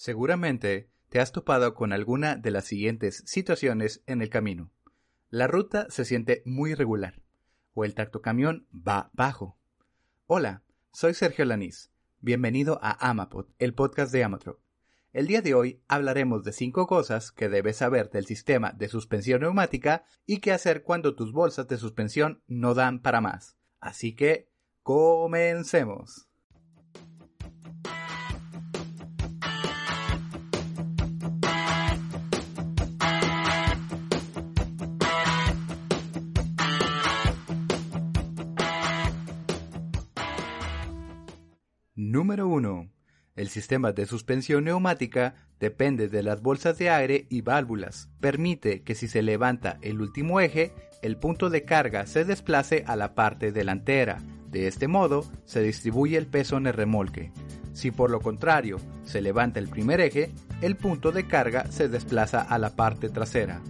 Seguramente te has topado con alguna de las siguientes situaciones en el camino. La ruta se siente muy irregular o el tractocamión va bajo. Hola, soy Sergio Lanís. Bienvenido a Amapod, el podcast de Amatro. El día de hoy hablaremos de cinco cosas que debes saber del sistema de suspensión neumática y qué hacer cuando tus bolsas de suspensión no dan para más. Así que, comencemos. Número 1. El sistema de suspensión neumática depende de las bolsas de aire y válvulas. Permite que si se levanta el último eje, el punto de carga se desplace a la parte delantera. De este modo, se distribuye el peso en el remolque. Si por lo contrario se levanta el primer eje, el punto de carga se desplaza a la parte trasera.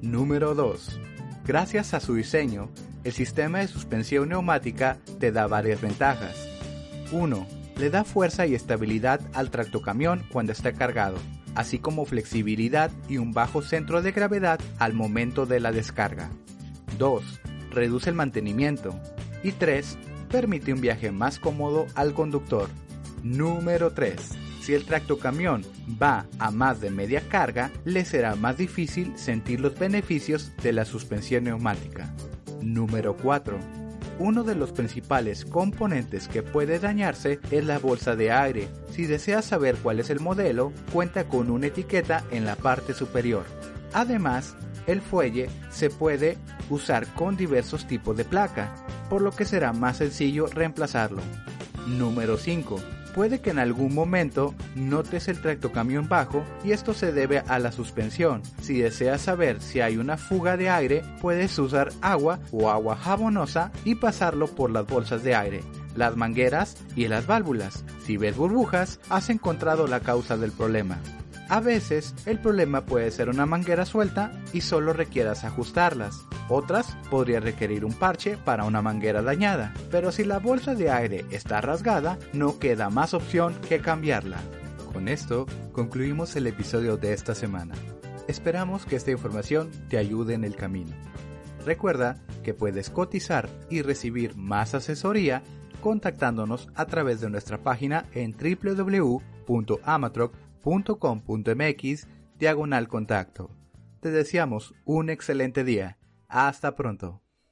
Número 2. Gracias a su diseño, el sistema de suspensión neumática te da varias ventajas. 1 le da fuerza y estabilidad al tractocamión cuando está cargado, así como flexibilidad y un bajo centro de gravedad al momento de la descarga. 2. Reduce el mantenimiento. Y 3. Permite un viaje más cómodo al conductor. Número 3. Si el tractocamión va a más de media carga, le será más difícil sentir los beneficios de la suspensión neumática. Número 4 uno de los principales componentes que puede dañarse es la bolsa de aire. Si deseas saber cuál es el modelo, cuenta con una etiqueta en la parte superior. Además, el fuelle se puede usar con diversos tipos de placa, por lo que será más sencillo reemplazarlo. Número 5 puede que en algún momento notes el tractocamión bajo y esto se debe a la suspensión. Si deseas saber si hay una fuga de aire, puedes usar agua o agua jabonosa y pasarlo por las bolsas de aire las mangueras y las válvulas. Si ves burbujas, has encontrado la causa del problema. A veces el problema puede ser una manguera suelta y solo requieras ajustarlas. Otras podría requerir un parche para una manguera dañada, pero si la bolsa de aire está rasgada, no queda más opción que cambiarla. Con esto concluimos el episodio de esta semana. Esperamos que esta información te ayude en el camino. Recuerda que puedes cotizar y recibir más asesoría contactándonos a través de nuestra página en www.amatroc.com .com.mx diagonal contacto. Te deseamos un excelente día. Hasta pronto.